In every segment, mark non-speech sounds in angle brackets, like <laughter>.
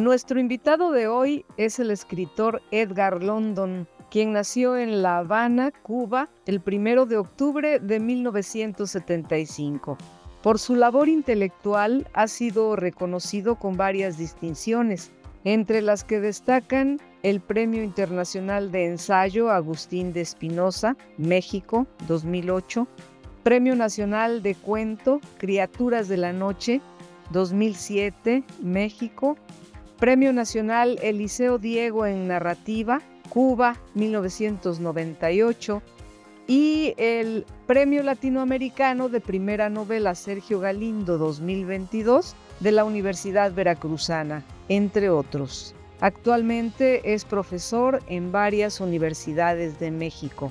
Nuestro invitado de hoy es el escritor Edgar London, quien nació en La Habana, Cuba, el 1 de octubre de 1975. Por su labor intelectual ha sido reconocido con varias distinciones, entre las que destacan el Premio Internacional de Ensayo Agustín de Espinosa, México, 2008, Premio Nacional de Cuento Criaturas de la Noche, 2007, México, Premio Nacional Eliseo Diego en Narrativa, Cuba, 1998, y el Premio Latinoamericano de Primera Novela Sergio Galindo 2022 de la Universidad Veracruzana, entre otros. Actualmente es profesor en varias universidades de México.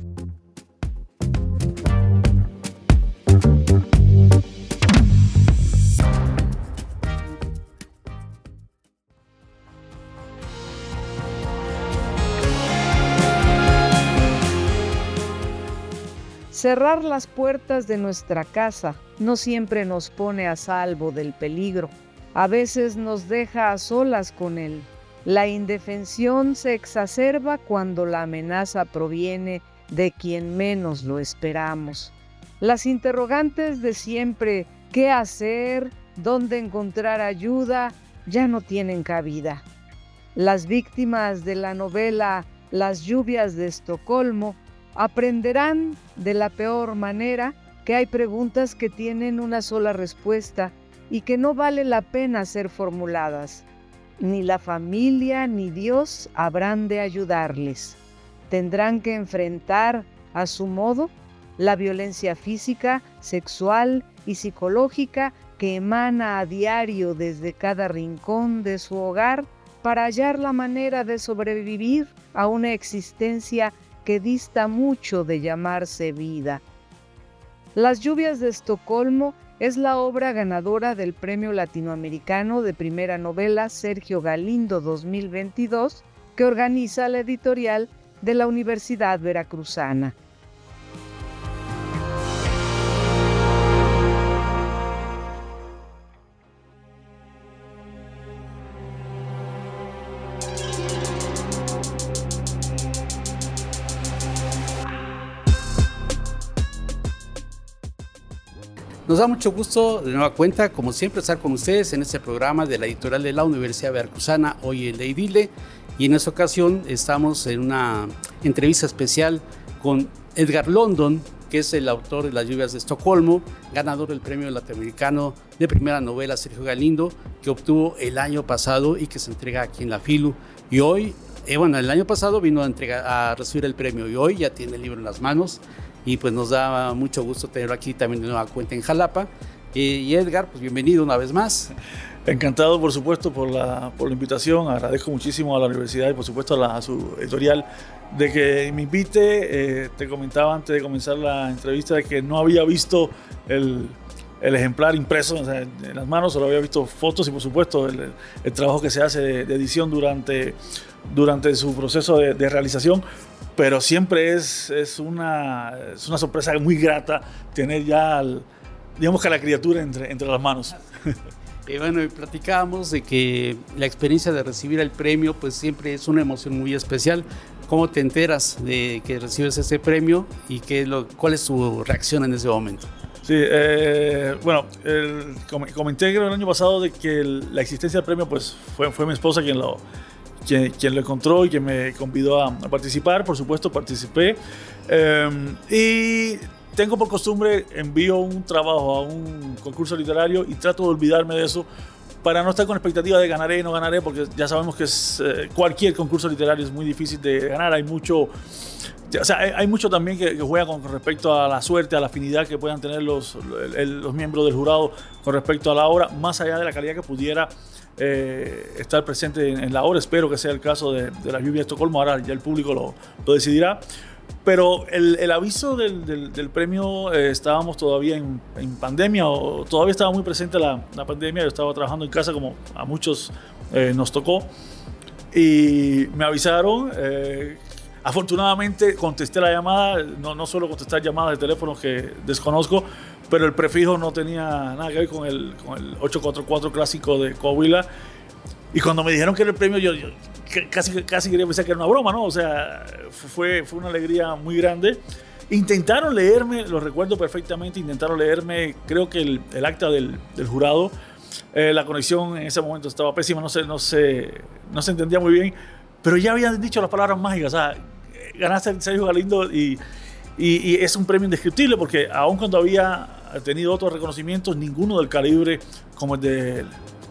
Cerrar las puertas de nuestra casa no siempre nos pone a salvo del peligro, a veces nos deja a solas con él. La indefensión se exacerba cuando la amenaza proviene de quien menos lo esperamos. Las interrogantes de siempre, ¿qué hacer? ¿Dónde encontrar ayuda? ya no tienen cabida. Las víctimas de la novela Las lluvias de Estocolmo aprenderán de la peor manera que hay preguntas que tienen una sola respuesta y que no vale la pena ser formuladas. Ni la familia ni Dios habrán de ayudarles. Tendrán que enfrentar a su modo la violencia física, sexual y psicológica que emana a diario desde cada rincón de su hogar para hallar la manera de sobrevivir a una existencia que dista mucho de llamarse vida. Las lluvias de Estocolmo es la obra ganadora del Premio Latinoamericano de Primera Novela Sergio Galindo 2022 que organiza la editorial de la Universidad Veracruzana. Da mucho gusto de nueva cuenta, como siempre, estar con ustedes en este programa de la editorial de la Universidad Veracruzana, hoy en Leidile. Y en esta ocasión estamos en una entrevista especial con Edgar London, que es el autor de Las lluvias de Estocolmo, ganador del premio latinoamericano de primera novela Sergio Galindo, que obtuvo el año pasado y que se entrega aquí en la FILU. Y hoy, eh, bueno, el año pasado vino a, entregar, a recibir el premio y hoy ya tiene el libro en las manos y pues nos da mucho gusto tenerlo aquí también de nueva cuenta en Jalapa. Y Edgar, pues bienvenido una vez más. Encantado, por supuesto, por la, por la invitación. Agradezco muchísimo a la universidad y, por supuesto, a, la, su editorial de que me invite. Eh, te comentaba antes de comenzar la entrevista de que no había visto el, el ejemplar impreso en las manos, solo había visto fotos y, por supuesto, el, trabajo que se hace de, edición durante, durante su proceso de, realización pero siempre es, es, una, es una sorpresa muy grata tener ya, digamos que la criatura entre, entre las manos. <laughs> Y bueno, platicábamos de que la experiencia de recibir el premio, pues siempre es una emoción muy especial. ¿Cómo te enteras de que recibes ese premio y qué lo, cuál es tu reacción en ese momento? Sí, eh, bueno, el, comenté el año pasado de que la existencia del premio, pues fue, fue mi esposa quien lo, quien, quien, lo encontró y que me convidó a, participar. Por supuesto, participé. Eh, y tengo por costumbre, envío un trabajo a un concurso literario y trato de olvidarme de eso para no estar con expectativa de ganaré, no ganaré, porque ya sabemos que eh, cualquier concurso literario es muy difícil de ganar. Hay mucho, o sea, hay, mucho también que, juega con respecto a la suerte, a la afinidad que puedan tener los, los miembros del jurado con respecto a la obra, más allá de la calidad que pudiera eh, estar presente en, la obra. Espero que sea el caso de, la lluvia de Estocolmo. Ahora ya el público lo, lo decidirá. Pero el, el aviso del, del, premio, eh, estábamos todavía en, en, pandemia, o todavía estaba muy presente la, la, pandemia. Yo estaba trabajando en casa, como a muchos eh, nos tocó. Y me avisaron. Afortunadamente contesté la llamada, no, no suelo contestar llamadas de teléfono que desconozco, pero el prefijo no tenía nada que ver con el, con el 844 clásico de Coahuila. Y cuando me dijeron que era el premio, yo, yo casi, casi quería pensar que era una broma, ¿no? O sea, fue, fue una alegría muy grande. Intentaron leerme, lo recuerdo perfectamente, intentaron leerme, creo que el, el acta del, del jurado. Eh, la conexión en ese momento estaba pésima, no se, no, se, no se entendía muy bien, pero ya habían dicho las palabras mágicas. O sea, ganaste el Sergio Galindo y, y, y, es un premio indescriptible porque aun cuando había tenido otros reconocimientos, ninguno del calibre como el del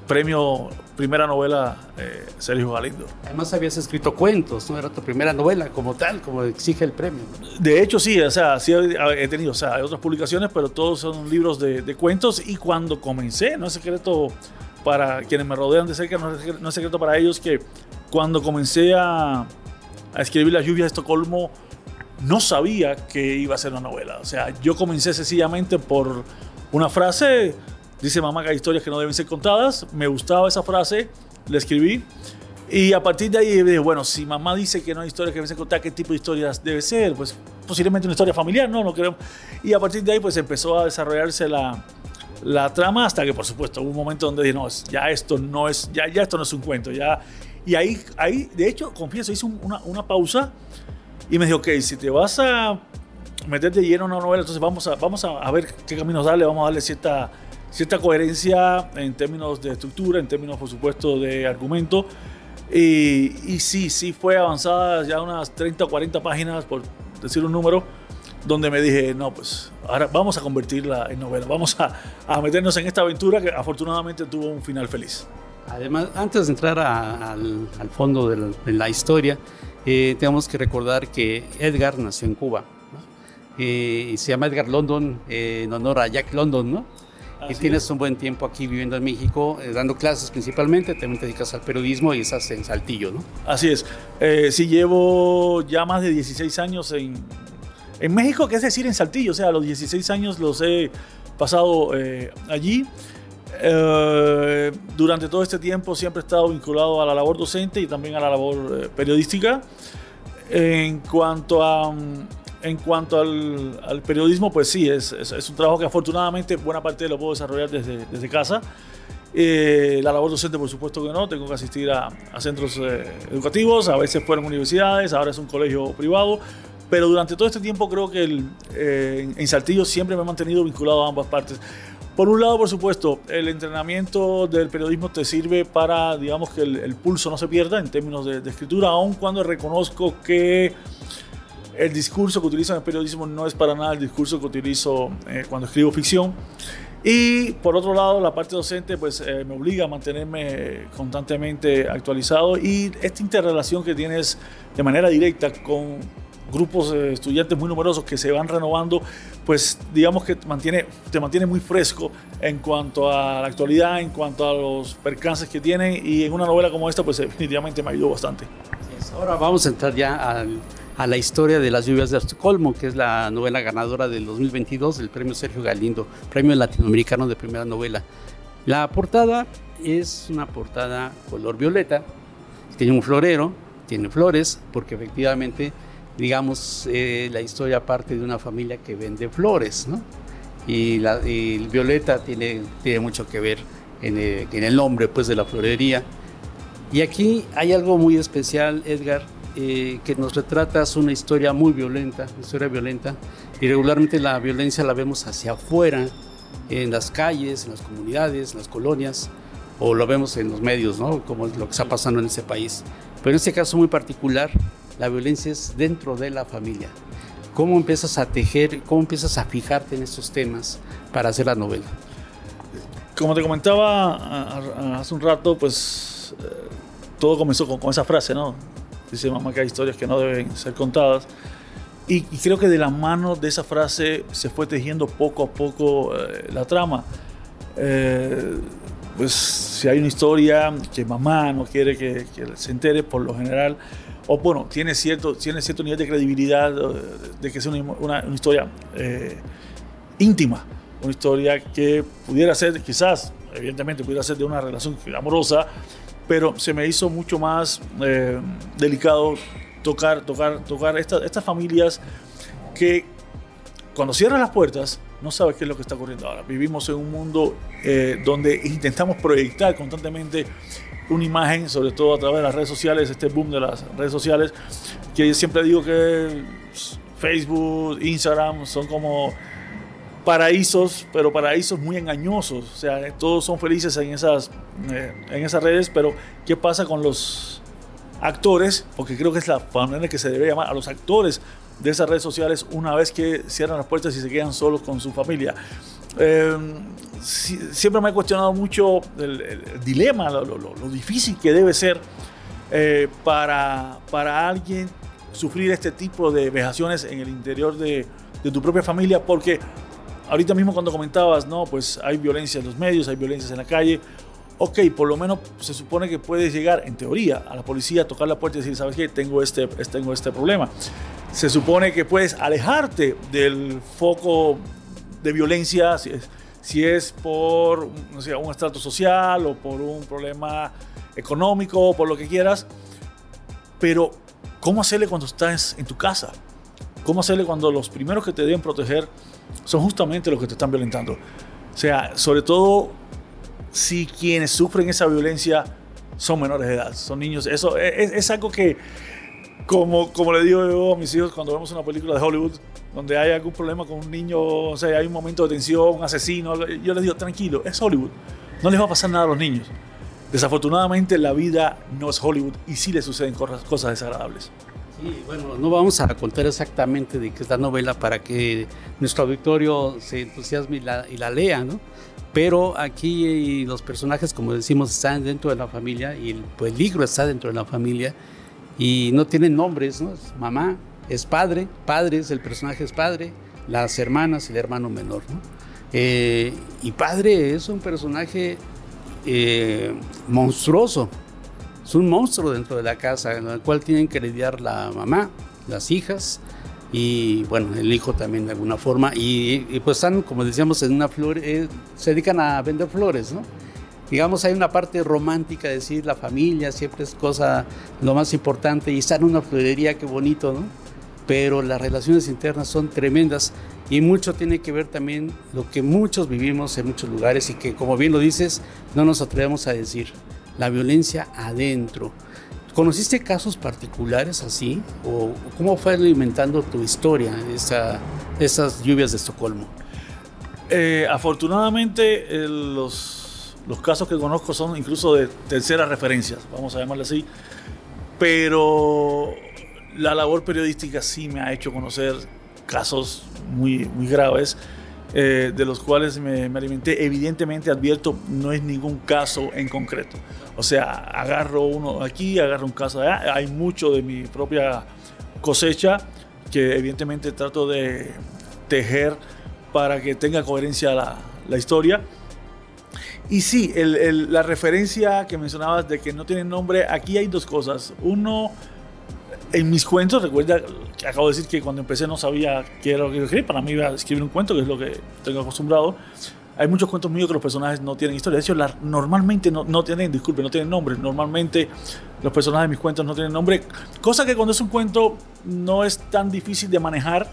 premio primera novela eh, Sergio Galindo. Además habías escrito cuentos, no era tu primera novela como tal, como exige el premio. De hecho sí, o sea, sí he tenido, o sea, hay otras publicaciones, pero todos son libros de, de, cuentos y cuando comencé, no es secreto para quienes me rodean de cerca, no es, no es secreto para ellos que cuando comencé a, a escribir Las lluvias de Estocolmo, no sabía que iba a ser una novela. O sea, yo comencé sencillamente por una frase Dice mamá que hay historias que no deben ser contadas. Me gustaba esa frase, la escribí. Y a partir de ahí dije, bueno, si mamá dice que no hay historias que deben ser contadas, ¿qué tipo de historias debe ser? Pues posiblemente una historia familiar, no, no creo. Y a partir de ahí pues empezó a desarrollarse la, la trama hasta que por supuesto hubo un momento donde dije, no, ya esto no es, ya, ya esto no es un cuento, ya... Y ahí, ahí de hecho, confieso, hice una, una pausa y me dijo, ok, si te vas a meterte lleno en una novela, entonces vamos a, vamos a, ver qué caminos darle, vamos a darle cierta cierta coherencia en términos de estructura, en términos, por supuesto, de argumento. Y, y, sí, sí fue avanzada ya unas 30 o 40 páginas, por decir un número, donde me dije, no, pues ahora vamos a convertirla en novela, vamos a, a meternos en esta aventura que afortunadamente tuvo un final feliz. Además, antes de entrar a, al, al, fondo de la, de la historia, eh, tenemos que recordar que Edgar nació en Cuba. ¿no? Eh, y se llama Edgar London eh, en honor a Jack London, ¿no? y tienes un buen tiempo aquí viviendo en México, eh, dando clases principalmente, también te dedicas al periodismo y estás en Saltillo, ¿no? Así es. Eh, sí, llevo ya más de 16 años en, en México, que es decir, en Saltillo. O sea, los 16 años los he pasado eh, allí. Eh, durante todo este tiempo siempre he estado vinculado a la labor docente y también a la labor eh, periodística. En cuanto a en cuanto al, al periodismo, pues sí, es, es, es, un trabajo que afortunadamente buena parte lo puedo desarrollar desde, desde casa. Eh, la labor docente, por supuesto que no, tengo que asistir a, a centros eh, educativos, a veces fueron universidades, ahora es un colegio privado, pero durante todo este tiempo creo que el, eh, en Saltillo siempre me he mantenido vinculado a ambas partes. Por un lado, por supuesto, el entrenamiento del periodismo te sirve para, digamos, que el, pulso no se pierda en términos de, escritura, aun cuando reconozco que el discurso que utilizo en el periodismo no es para nada el discurso que utilizo eh, cuando escribo ficción. Y por otro lado, la parte docente pues eh, me obliga a mantenerme constantemente actualizado y esta interrelación que tienes de manera directa con grupos de estudiantes muy numerosos que se van renovando, pues digamos que te mantiene, te mantiene muy fresco en cuanto a la actualidad, en cuanto a los percances que tienen y en una novela como esta pues definitivamente me ayudó bastante. Ahora vamos a entrar ya al a la historia de las lluvias de Estocolmo, que es la novela ganadora del 2022 del premio Sergio Galindo, premio latinoamericano de primera novela. La portada es una portada color violeta, tiene un florero, tiene flores, porque efectivamente, digamos, eh, la historia parte de una familia que vende flores, ¿no? Y, la, y violeta tiene, tiene mucho que ver en el, en el nombre pues, de la florería. Y aquí hay algo muy especial, Edgar, eh, que nos retratas una historia muy violenta, una historia violenta, y regularmente la violencia la vemos hacia afuera, en las calles, en las comunidades, en las colonias, o lo vemos en los medios, ¿no? como es lo que está pasando en ese país. Pero en este caso muy particular, la violencia es dentro de la familia. ¿Cómo empiezas a tejer, cómo empiezas a fijarte en estos temas para hacer la novela? como te comentaba hace un rato, pues eh, todo comenzó con, esa frase, ¿no? Dice mamá que hay historias que no deben ser contadas. Y, creo que de la mano de esa frase se fue tejiendo poco a poco eh, la trama. Eh, pues si hay una historia que mamá no quiere que, se entere, por lo general, o bueno, tiene cierto, tiene cierto nivel de credibilidad de que sea una, una, historia íntima una historia que pudiera ser, quizás, evidentemente pudiera ser de una relación amorosa, pero se me hizo mucho más eh, delicado tocar, tocar, tocar estas familias que cuando cierran las puertas no sabes qué es lo que está ocurriendo ahora. Vivimos en un mundo eh, donde intentamos proyectar constantemente una imagen, sobre todo a través de las redes sociales, este boom de las redes sociales, que siempre digo que Facebook, Instagram son como paraísos, pero paraísos muy engañosos. O sea, todos son felices en esas, eh, en esas redes, pero ¿qué pasa con los actores? Porque creo que es la manera que se debe llamar a los actores de esas redes sociales una vez que cierran las puertas y se quedan solos con su familia. Em, siempre me he cuestionado mucho el, dilema, lo, difícil que debe ser eh, para, para alguien sufrir este tipo de vejaciones en el interior de, de tu propia familia, porque ahorita mismo cuando comentabas, no, pues hay violencia en los medios, hay violencia en la calle. Ok, por lo menos se supone que puedes llegar, en teoría, a la policía, tocar la puerta y decir, ¿sabes qué? Tengo este, tengo este problema. Se supone que puedes alejarte del foco de violencia, si es, si es por no sé, un estrato social o por un problema económico o por lo que quieras. Pero, ¿cómo hacerle cuando estás en tu casa? ¿Cómo hacerle cuando los primeros que te deben proteger son justamente los que te están violentando. O sea, sobre todo si quienes sufren esa violencia son menores de edad, son niños. Eso es, algo que, como, como le digo yo a mis hijos cuando vemos una película de Hollywood, donde hay algún problema con un niño, o sea, hay un momento de tensión, un asesino, yo les digo, tranquilo, es Hollywood, no les va a pasar nada a los niños. Desafortunadamente la vida no es Hollywood y sí le suceden cosas desagradables. Sí, bueno, no vamos a contar exactamente de qué es la novela para que nuestro auditorio se entusiasme y la, lea, ¿no? Pero aquí los personajes, como decimos, están dentro de la familia y el peligro está dentro de la familia y no tienen nombres, ¿no? Es mamá, es padre, padre es el personaje es padre, las hermanas el hermano menor, ¿no? Eh, y padre es un personaje eh, monstruoso, es un monstruo dentro de la casa en el cual tienen que lidiar la mamá, las hijas y bueno, el hijo también de alguna forma. Y, pues están, como decíamos, en una flor, eh, se dedican a vender flores, ¿no? Digamos, hay una parte romántica, de decir, la familia siempre es cosa lo más importante y estar en una florería, qué bonito, ¿no? Pero las relaciones internas son tremendas y mucho tiene que ver también lo que muchos vivimos en muchos lugares y que, como bien lo dices, no nos atrevemos a decir la violencia adentro. ¿Conociste casos particulares así? ¿O cómo fue alimentando tu historia, esa, esas lluvias de Estocolmo? Eh, afortunadamente, los, los casos que conozco son incluso de terceras referencias, vamos a llamarle así. Pero la labor periodística sí me ha hecho conocer casos muy, muy graves. Eh, de los cuales me, me, alimenté. Evidentemente, advierto, no es ningún caso en concreto. O sea, agarro uno aquí, agarro un caso allá. Hay mucho de mi propia cosecha que evidentemente trato de tejer para que tenga coherencia la, la historia. Y sí, el, la referencia que mencionabas de que no tiene nombre, aquí hay dos cosas. Uno, en mis cuentos, recuerda que acabo de decir que cuando empecé no sabía qué era lo que escribir. Para mí iba a escribir un cuento, que es lo que tengo acostumbrado. Hay muchos cuentos míos que los personajes no tienen historia. De hecho, normalmente no, no, tienen, disculpe, no tienen nombre. Normalmente los personajes de mis cuentos no tienen nombre. Cosa que cuando es un cuento no es tan difícil de manejar,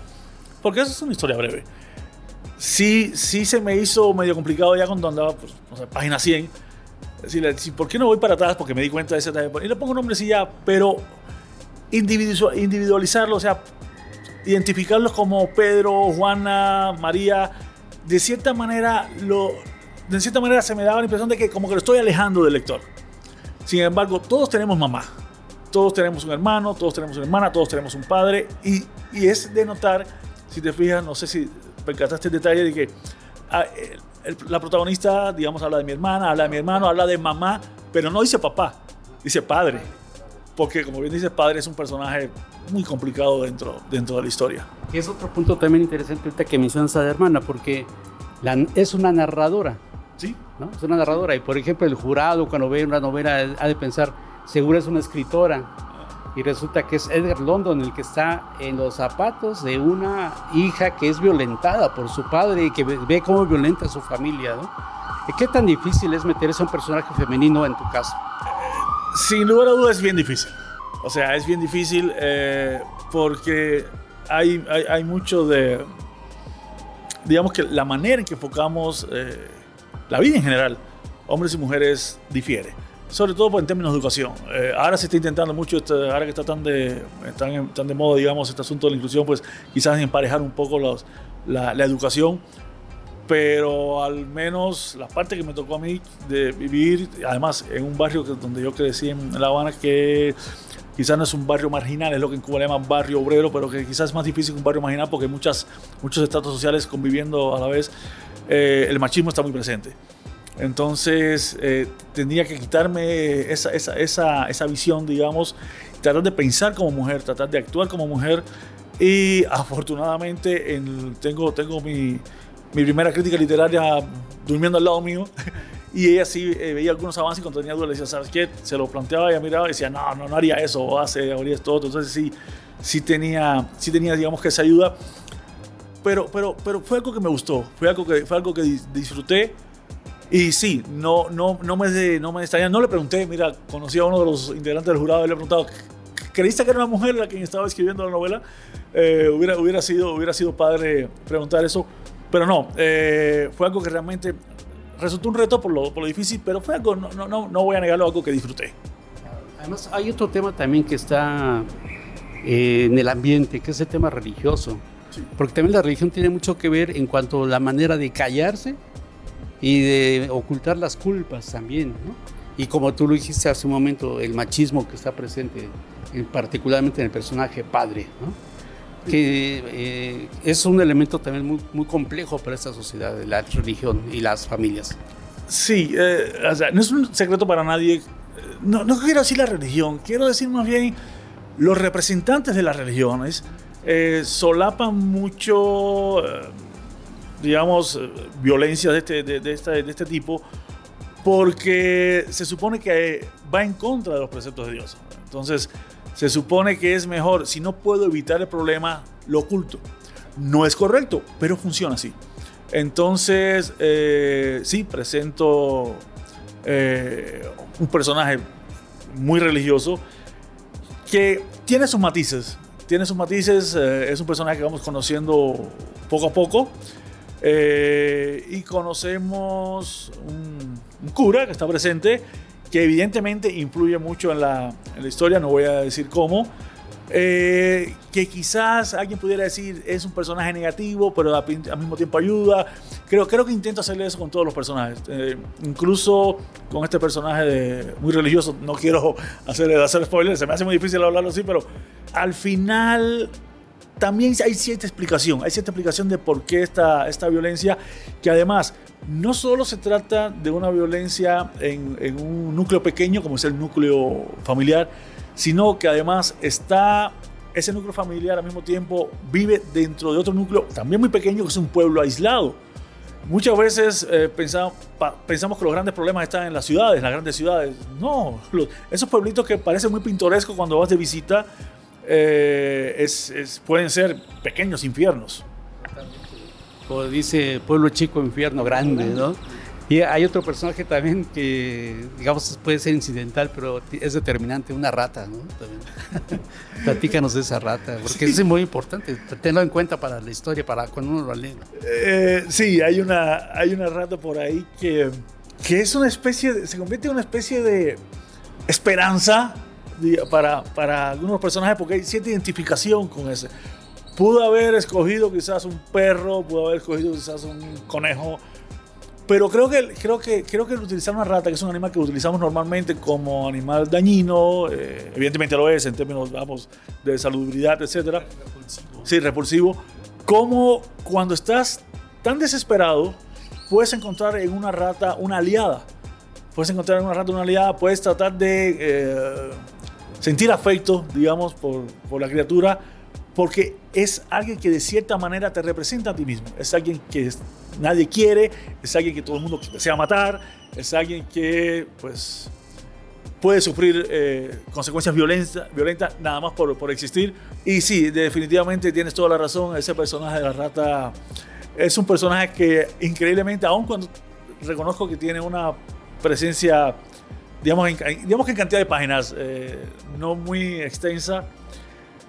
porque eso es una historia breve. Sí, sí se me hizo medio complicado ya cuando andaba, pues, no sé, página 100. Decirle, ¿por qué no voy para atrás? Porque me di cuenta de ese Y le pongo nombre sí ya, pero individualizarlo, o sea, identificarlos como Pedro, Juana, María, de cierta manera lo, de cierta manera se me daba la impresión de que como que lo estoy alejando del lector. Sin embargo, todos tenemos mamá, todos tenemos un hermano, todos tenemos una hermana, todos tenemos un padre y, y es de notar, si te fijas, no sé si percataste el detalle de que ah, la protagonista, digamos, habla de mi hermana, habla de mi hermano, habla de mamá, pero no dice papá, dice padre. Porque, como bien dice, padre es un personaje muy complicado dentro, dentro de la historia. Es otro punto también interesante ahorita que mencionas a la hermana, porque es una narradora. Sí. ¿no? Es una narradora. Y, por ejemplo, el jurado, cuando ve una novela, ha de pensar, seguro es una escritora y resulta que es Edgar London el que está en los zapatos de una hija que es violentada por su padre y que ve cómo violenta a su familia, ¿no? ¿Qué tan difícil es meter a personaje femenino en tu caso? Sin lugar a dudas es bien difícil. O sea, es bien difícil eh, porque hay, hay, mucho de, digamos que la manera en que enfocamos eh, la vida en general, hombres y mujeres, difiere sobre todo en términos de educación. Eh, ahora se está intentando mucho, ahora que está tan de, tan, tan de moda, digamos, este asunto de la inclusión, pues quizás emparejar un poco los, la, la, educación, pero al menos la parte que me tocó a mí de vivir, además en un barrio donde yo crecí en La Habana, que quizás no es un barrio marginal, es lo que en Cuba le llaman barrio obrero, pero que quizás es más difícil que un barrio marginal porque hay muchas, muchos estratos sociales conviviendo a la vez, eh, el machismo está muy presente. Entonces eh, tenía que quitarme esa, esa, esa, esa, visión, digamos, tratar de pensar como mujer, tratar de actuar como mujer. Y afortunadamente en, tengo, tengo mi, mi, primera crítica literaria durmiendo al lado mío. <laughs> Y ella sí eh, veía algunos avances y cuando tenía dudas le decía, ¿sabes qué? Se lo planteaba, ella miraba y decía, no, no, no haría eso, o hace, haría esto, otro. Entonces sí, sí tenía, sí tenía, digamos que esa ayuda. Pero, pero, pero fue algo que me gustó, fue algo que, fue algo que disfruté y sí, no, no, no, me, no me extraña. No le pregunté, mira, conocí a uno de los integrantes del jurado y le he preguntado, ¿creíste que era una mujer la que estaba escribiendo la novela? Eh, hubiera, hubiera, sido, hubiera sido padre preguntar eso, pero no, eh, fue algo que realmente resultó un reto por lo, por lo difícil, pero fue algo, no, no, no voy a negarlo, algo que disfruté. Además, hay otro tema también que está eh, en el ambiente, que es el tema religioso. Porque también la religión tiene mucho que ver en cuanto a la manera de callarse y de ocultar las culpas también, ¿no? Y como tú lo dijiste hace un momento, el machismo que está presente, particularmente en el personaje padre, ¿no? que eh, es un elemento también muy, muy complejo para esta sociedad, la religión y las familias. Sí, eh, o sea, no es un secreto para nadie. No, no, quiero decir la religión, quiero decir más bien los representantes de las religiones eh, solapan mucho digamos, eh, violencia de este, de, este, de este tipo, porque se supone que va en contra de los preceptos de Dios. Entonces, se supone que es mejor, si no puedo evitar el problema, lo oculto. No es correcto, pero funciona así. Entonces, eh, sí, presento eh, un personaje muy religioso que tiene sus matices. Tiene sus matices, es un personaje que vamos conociendo poco a poco. Eh, y conocemos un, cura que está presente, que evidentemente influye mucho en la, en la historia, no voy a decir cómo, eh, que quizás alguien pudiera decir es un personaje negativo, pero al mismo tiempo ayuda. Creo, creo que intento hacerle eso con todos los personajes, eh, incluso con este personaje de, muy religioso. No quiero hacer, hacer spoilers, se me hace muy difícil hablarlo así, pero al final también hay cierta explicación, hay cierta explicación de por qué esta, esta violencia, que además no solo se trata de una violencia en, en, un núcleo pequeño, como es el núcleo familiar, sino que además está ese núcleo familiar al mismo tiempo vive dentro de otro núcleo también muy pequeño, que es un pueblo aislado. Muchas veces eh, pensamos, que los grandes problemas están en las ciudades, en las grandes ciudades. No, esos pueblitos que parecen muy pintorescos cuando vas de visita, eh, es, pueden ser pequeños infiernos. Como dice pueblo chico, infierno grande, ¿no? Y hay otro personaje también que, digamos, puede ser incidental, pero es determinante, una rata, ¿no? <laughs> Platícanos de esa rata, porque es muy importante, tenlo en cuenta para la historia, para cuando uno lo lee. Eh, sí, hay una, hay una rata por ahí que, que es una especie, se convierte en una especie de esperanza para, para algunos personajes porque hay cierta identificación con ese. Pudo haber escogido quizás un perro, pudo haber escogido quizás un conejo, pero creo que, creo que, creo que utilizar una rata, que es un animal que utilizamos normalmente como animal dañino, eh, evidentemente lo es en términos vamos, de salubridad, etc. Sí, repulsivo. Como cuando estás tan desesperado puedes encontrar en una rata una aliada. Puedes encontrar en una rata una aliada, puedes tratar de eh, sentir afecto, digamos, por, por la criatura, porque es alguien que de cierta manera te representa a ti mismo. Es alguien que nadie quiere, es alguien que todo el mundo desea matar, es alguien que, pues, puede sufrir eh, consecuencias violentas, violentas nada más por, por, existir. Y sí, definitivamente tienes toda la razón, ese personaje de la rata es un personaje que increíblemente, aun cuando reconozco que tiene una presencia, digamos, en, digamos que en cantidad de páginas eh, no muy extensa,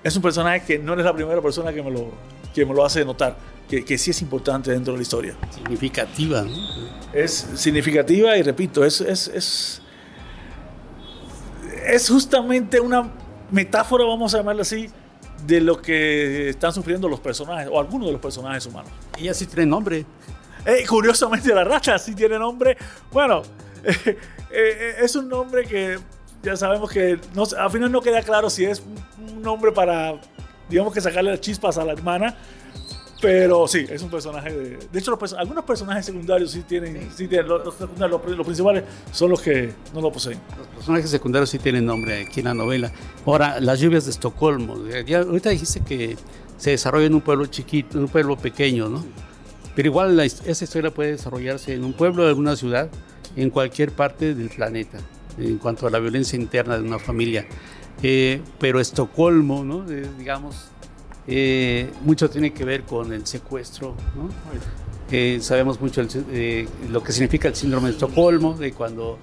es un personaje que no eres la primera persona que me lo, que me lo hace notar. Que, que, sí es importante dentro de la historia. Significativa, ¿no? Es significativa y repito, es, es, es, es justamente una metáfora, vamos a llamarla así, de lo que están sufriendo los personajes, o algunos de los personajes humanos. Ella sí tiene nombre. Eh, curiosamente, la rata sí tiene nombre. Bueno, <laughs> es un nombre que ya sabemos que no, al final no queda claro si es un nombre para, digamos que sacarle las chispas a la hermana. Pero sí, es un personaje de... De hecho, los, algunos personajes secundarios sí tienen... Sí. tienen los, los, los, principales son los que no lo poseen. Los personajes secundarios sí tienen nombre aquí en la novela. Ahora, las lluvias de Estocolmo. Ya, ahorita dijiste que se desarrolla en un pueblo chiquito, en un pueblo pequeño, ¿no? Pero igual la, esa historia puede desarrollarse en un pueblo, en alguna ciudad, en cualquier parte del planeta, en cuanto a la violencia interna de una familia. Eh, pero Estocolmo, ¿no? Eh, digamos, eh, mucho tiene que ver con el secuestro. ¿no? Eh, sabemos mucho el, eh, lo que significa el síndrome de Estocolmo, de cuando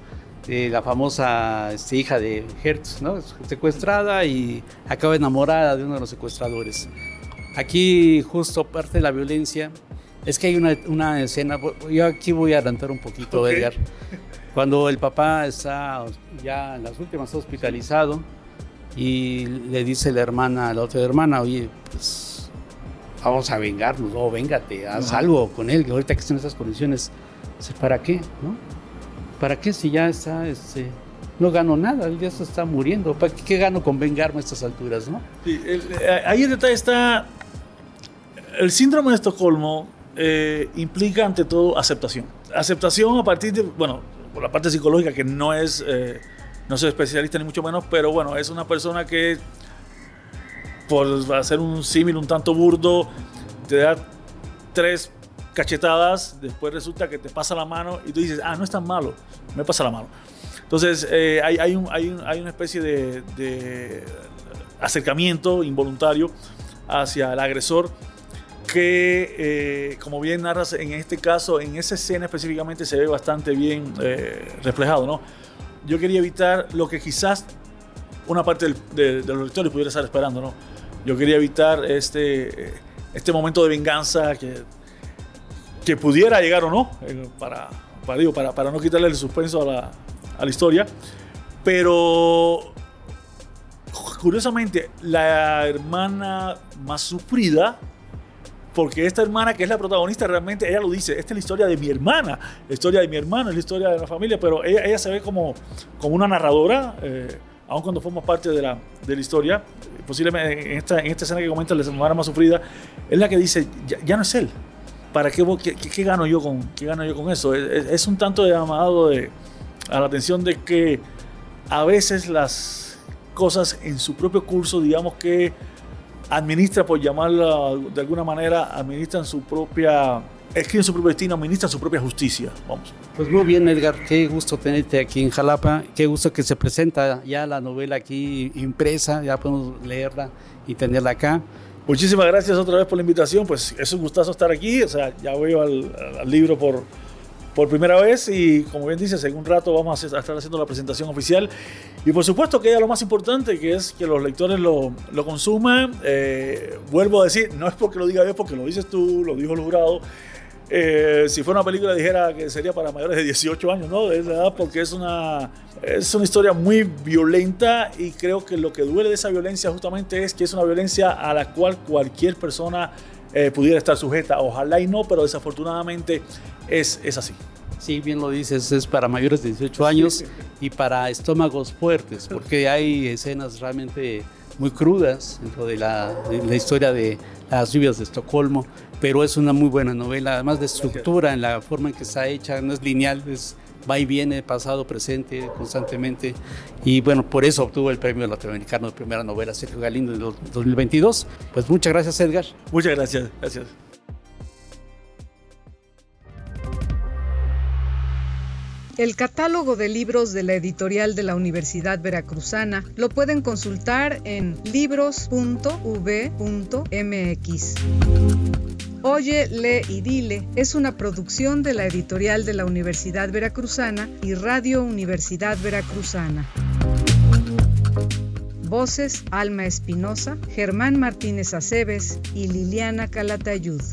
eh, la famosa este, hija de Hertz, ¿no? secuestrada y acaba enamorada de uno de los secuestradores. Aquí justo parte de la violencia es que hay una, una escena, yo aquí voy a adelantar un poquito, okay. Edgar, cuando el papá está ya en las últimas hospitalizado y le dice la hermana a la otra hermana, oye, pues vamos a vengarnos, o oh, véngate, haz Ajá. algo con él, que ahorita que están en esas condiciones, ¿para qué? ¿no? ¿Para qué si ya está, este, no gano nada, él ya se está muriendo, ¿para qué, qué gano con vengarme a estas alturas? ¿no? Sí, el, eh, ahí el detalle está, el síndrome de Estocolmo eh, implica ante todo aceptación. Aceptación a partir de, bueno, por la parte psicológica que no es... Eh, no soy especialista ni mucho menos, pero bueno, es una persona que, por hacer un símil un tanto burdo, te da tres cachetadas, después resulta que te pasa la mano y tú dices, ah, no es tan malo, me pasa la mano. Entonces, eh, hay, hay, un, hay, hay, una especie de, acercamiento involuntario hacia el agresor que, eh, como bien narras en este caso, en esa escena específicamente se ve bastante bien eh, reflejado, ¿no? yo quería evitar lo que quizás una parte del, de, de, los lectores pudiera estar esperando, ¿no? Yo quería evitar este, este momento de venganza que, que pudiera llegar o no, eh, para, para, digo, para, para no quitarle el suspenso a la, a la historia. Pero curiosamente, la hermana más sufrida porque esta hermana que es la protagonista realmente, ella lo dice, esta es la historia de mi hermana, la historia de mi hermano, es la historia de la familia, pero ella, ella se ve como, como una narradora, eh, aun cuando forma parte de la, de historia, posiblemente en esta, en esta escena que comenta la hermana más sufrida, es la que dice, ya, no es él, ¿para qué, qué, gano, yo con, qué gano yo con eso? Es, un tanto llamado a la atención de que a veces las cosas en su propio curso, digamos que administra, por llamarla de alguna manera, administran su propia, escriben su propio destino, administran su propia justicia. Vamos. Pues muy bien, Edgar, qué gusto tenerte aquí en Jalapa, qué gusto que se presenta ya la novela aquí impresa, ya podemos leerla y tenerla acá. Muchísimas gracias otra vez por la invitación, pues es un gustazo estar aquí, o sea, ya voy al, al libro por por primera vez y como bien dices, en un rato vamos a estar haciendo la presentación oficial y por supuesto que ya lo más importante que es que los lectores lo, lo consuman. Eh, vuelvo a decir, no es porque lo diga yo, porque lo dices tú, lo dijo el jurado. Eh, si fuera una película dijera que sería para mayores de 18 años, ¿no? Es verdad, porque es una, es una historia muy violenta y creo que lo que duele de esa violencia justamente es que es una violencia a la cual cualquier persona eh, pudiera estar sujeta. Ojalá y no, pero desafortunadamente es, es así. Sí, bien lo dices, es para mayores de 18 años y para estómagos fuertes, porque hay escenas realmente muy crudas dentro de la, de la historia de las lluvias de Estocolmo. pero es una muy buena novela, además de estructura en la forma en que está hecha, no es lineal, es va y viene, pasado, presente, constantemente. Y bueno, por eso obtuvo el premio latinoamericano de primera novela Sergio Galindo en 2022. Pues muchas gracias, Edgar. Muchas gracias, gracias. El catálogo de libros de la editorial de la Universidad Veracruzana lo pueden consultar en libros.v.mx. Oye, lee y dile es una producción de la editorial de la Universidad Veracruzana y Radio Universidad Veracruzana. Voces Alma Espinosa, Germán Martínez Aceves y Liliana Calatayud.